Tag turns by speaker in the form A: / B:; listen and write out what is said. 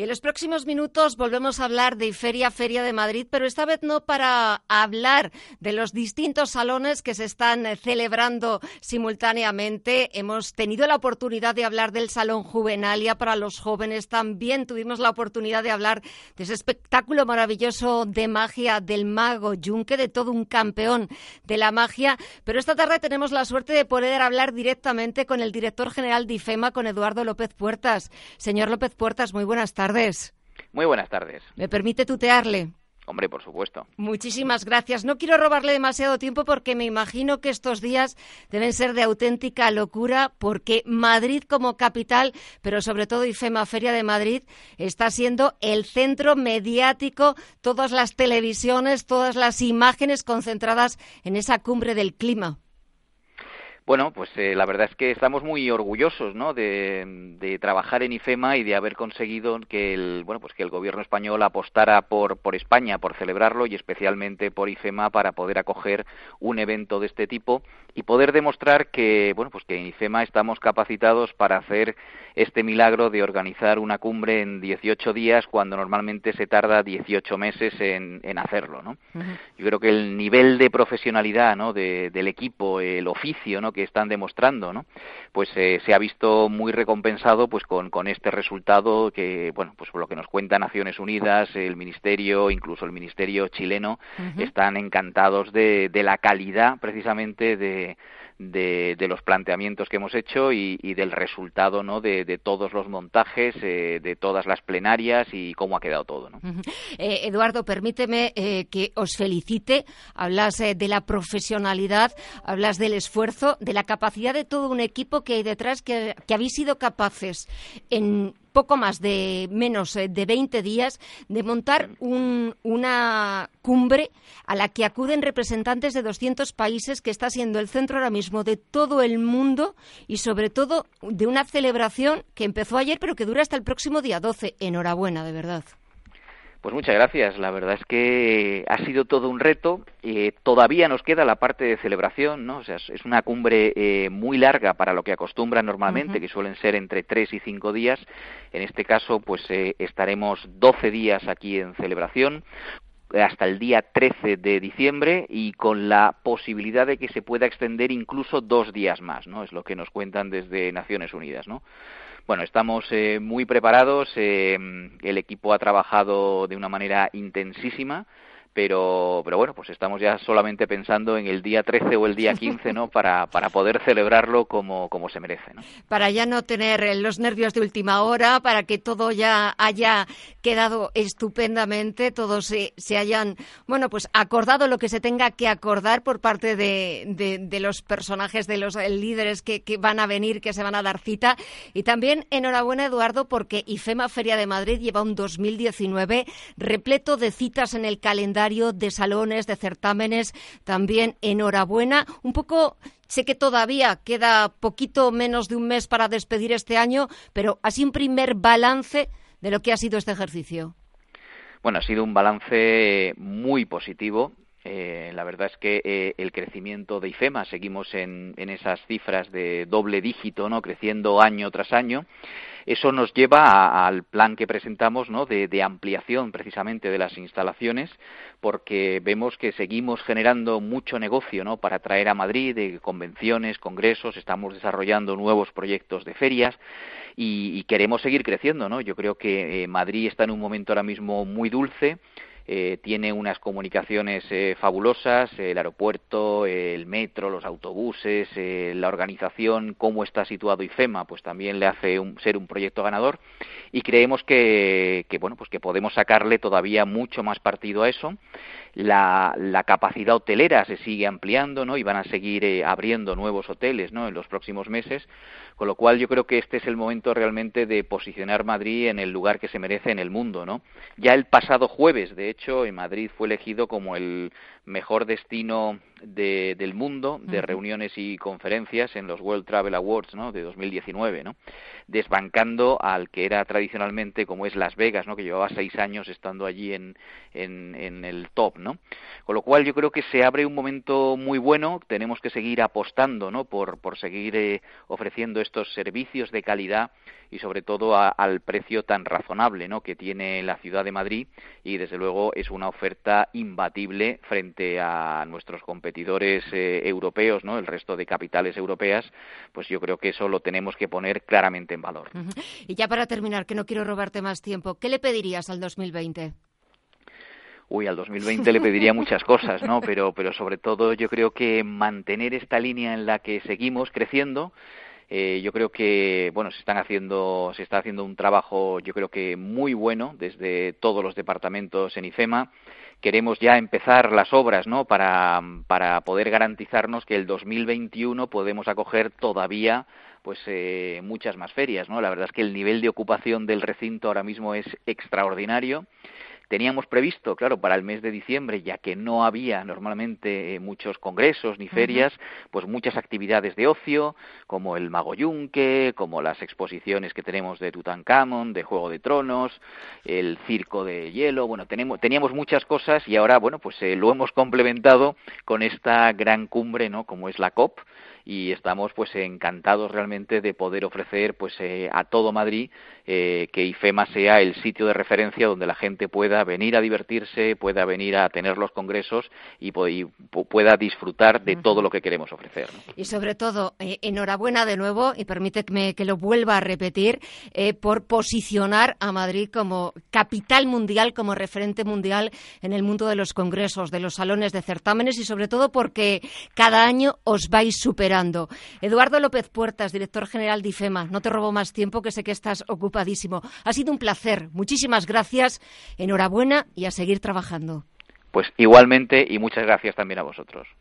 A: Y en los próximos minutos volvemos a hablar de Feria, Feria de Madrid, pero esta vez no para hablar de los distintos salones que se están eh, celebrando simultáneamente. Hemos tenido la oportunidad de hablar del Salón Juvenalia para los jóvenes. También tuvimos la oportunidad de hablar de ese espectáculo maravilloso de magia del mago Junque, de todo un campeón de la magia. Pero esta tarde tenemos la suerte de poder hablar directamente con el director general de IFEMA, con Eduardo López Puertas. Señor López Puertas, muy buenas tardes tardes.
B: Muy buenas tardes.
A: ¿Me permite tutearle?
B: Hombre, por supuesto.
A: Muchísimas gracias. No quiero robarle demasiado tiempo porque me imagino que estos días deben ser de auténtica locura porque Madrid como capital, pero sobre todo IFEMA Feria de Madrid, está siendo el centro mediático, todas las televisiones, todas las imágenes concentradas en esa cumbre del clima.
B: Bueno, pues eh, la verdad es que estamos muy orgullosos, ¿no? De, trabajar en IFEMA y de haber conseguido que el, bueno, pues que el gobierno español apostara por, por España, por celebrarlo y especialmente por IFEMA para poder acoger un evento de este tipo y poder demostrar que, bueno, pues que en IFEMA estamos capacitados para hacer este milagro de organizar una cumbre en 18 días cuando normalmente se tarda 18 meses en, en hacerlo, ¿no? Yo creo que el nivel de profesionalidad, ¿no? del equipo, el oficio, ¿no? Que están demostrando, ¿no? Pues eh, se ha visto muy recompensado, pues con, con este resultado que, bueno, pues por lo que nos cuenta Naciones Unidas, el Ministerio, incluso el Ministerio chileno, están encantados de, de la calidad, precisamente, de de, los planteamientos que hemos hecho y, del resultado ¿no? de, todos los montajes, eh, de todas las plenarias y cómo ha quedado todo. ¿no?
A: Eh, Eduardo, permíteme eh, que os felicite. Hablas de la profesionalidad, hablas del esfuerzo, de la capacidad de todo un equipo que hay detrás, que, que habéis sido capaces en poco más de menos eh, de 20 días de montar una cumbre a la que acuden representantes de 200 países que está siendo el centro ahora mismo de todo el mundo y sobre todo de una celebración que empezó ayer pero que dura hasta el próximo día 12. Enhorabuena, de verdad.
B: Pues muchas gracias. La verdad es que ha sido todo un reto. Eh, todavía nos queda la parte de celebración, ¿no? O sea, es una cumbre eh, muy larga para lo que acostumbran normalmente, que suelen ser entre tres y cinco días. En este caso, pues eh, estaremos 12 días aquí en celebración hasta el día 13 de diciembre y con la posibilidad de que se pueda extender incluso dos días más, ¿no? Es lo que nos cuentan desde Naciones Unidas, ¿no? Bueno, estamos eh, muy preparados. Eh, el equipo ha trabajado de una manera intensísima pero, pero bueno, pues estamos ya solamente pensando en el día 13 o el día 15, ¿no? Para, para poder celebrarlo como, como se merece, ¿no?
A: Para ya no tener eh, los nervios de última hora, para que todo ya haya quedado estupendamente, todos se, se hayan, bueno, pues acordado lo que se tenga que acordar por parte de, de, los personajes, de los líderes que, que van a venir, que se van a dar cita. Y también enhorabuena, Eduardo, porque IFEMA Feria de Madrid lleva un 2019 repleto de citas en el calendario de salones, de certámenes. También enhorabuena. Un poco Sé que todavía queda poquito menos de un mes para despedir este año, pero así un primer balance de lo que ha sido este ejercicio.
B: Bueno, ha sido un balance muy positivo. Eh, la verdad es que eh, el crecimiento de IFEMA seguimos en, en, esas cifras de doble dígito, no, creciendo año tras año. Eso nos lleva al plan que presentamos ¿no? de, ampliación precisamente de las instalaciones, porque vemos que seguimos generando mucho negocio ¿no? para traer a Madrid de convenciones, congresos, estamos desarrollando nuevos proyectos de ferias y, queremos seguir creciendo. ¿no? Yo creo que eh, Madrid está en un momento ahora mismo muy dulce eh, tiene unas comunicaciones eh, fabulosas, el aeropuerto, el metro, los autobuses, eh, la organización, cómo está situado IFEMA, pues también le hace ser un proyecto ganador y creemos que, que, bueno, pues que podemos sacarle todavía mucho más partido a eso. La, la capacidad hotelera se sigue ampliando, ¿no? Y van a seguir abriendo nuevos hoteles, ¿no? En los próximos meses con lo cual yo creo que este es el momento realmente de posicionar Madrid en el lugar que se merece en el mundo, ¿no? Ya el pasado jueves, de hecho, en Madrid fue elegido como el mejor destino del mundo de reuniones y conferencias en los World Travel Awards ¿no? de 2019, ¿no? desbancando al que era tradicionalmente como es Las Vegas, ¿no? que llevaba seis años estando allí en, en, el top. ¿no? Con lo cual yo creo que se abre un momento muy bueno, tenemos que seguir apostando ¿no? por, por seguir eh, ofreciendo estos servicios de calidad y sobre todo al precio tan razonable ¿no? que tiene la ciudad de Madrid y desde luego es una oferta imbatible frente a nuestros competidores eh, europeos, ¿no? el resto de capitales europeas, pues yo creo que eso lo tenemos que poner claramente en valor.
A: Y ya para terminar, que no quiero robarte más tiempo, ¿qué le pedirías al 2020?
B: Uy, al 2020 le pediría muchas cosas, ¿no? Pero, pero sobre todo yo creo que mantener esta línea en la que seguimos creciendo, eh, yo creo que bueno se están haciendo se está haciendo un trabajo yo creo que muy bueno desde todos los departamentos en IFEMA queremos ya empezar las obras ¿no? para, poder garantizarnos que el 2021 podemos acoger todavía pues eh, muchas más ferias no la verdad es que el nivel de ocupación del recinto ahora mismo es extraordinario Teníamos previsto, claro, para el mes de diciembre, ya que no había normalmente eh, muchos congresos ni ferias, pues muchas actividades de ocio, como el Mago Yunque, como las exposiciones que tenemos de Tutankamón, de Juego de Tronos, el Circo de Hielo, bueno, tenemos, teníamos muchas cosas y ahora, bueno, pues eh, lo hemos complementado con esta gran cumbre, ¿no? Como es la COP, y estamos pues encantados realmente de poder ofrecer pues eh, a todo Madrid eh, que IFEMA sea el sitio de referencia donde la gente pueda venir a divertirse, pueda venir a tener los congresos y, pueda disfrutar de todo lo que queremos ofrecer.
A: Y sobre todo, eh, enhorabuena de nuevo y permíteme que lo vuelva a repetir por posicionar a Madrid como capital mundial, como referente mundial en el mundo de los congresos, de los salones de certámenes y sobre todo porque cada año os vais superando Eduardo López Puertas, director general de IFEMA, no te robo más tiempo, que sé que estás ocupadísimo. Ha sido un placer. Muchísimas gracias. Enhorabuena y a seguir trabajando.
B: Pues igualmente y muchas gracias también a vosotros.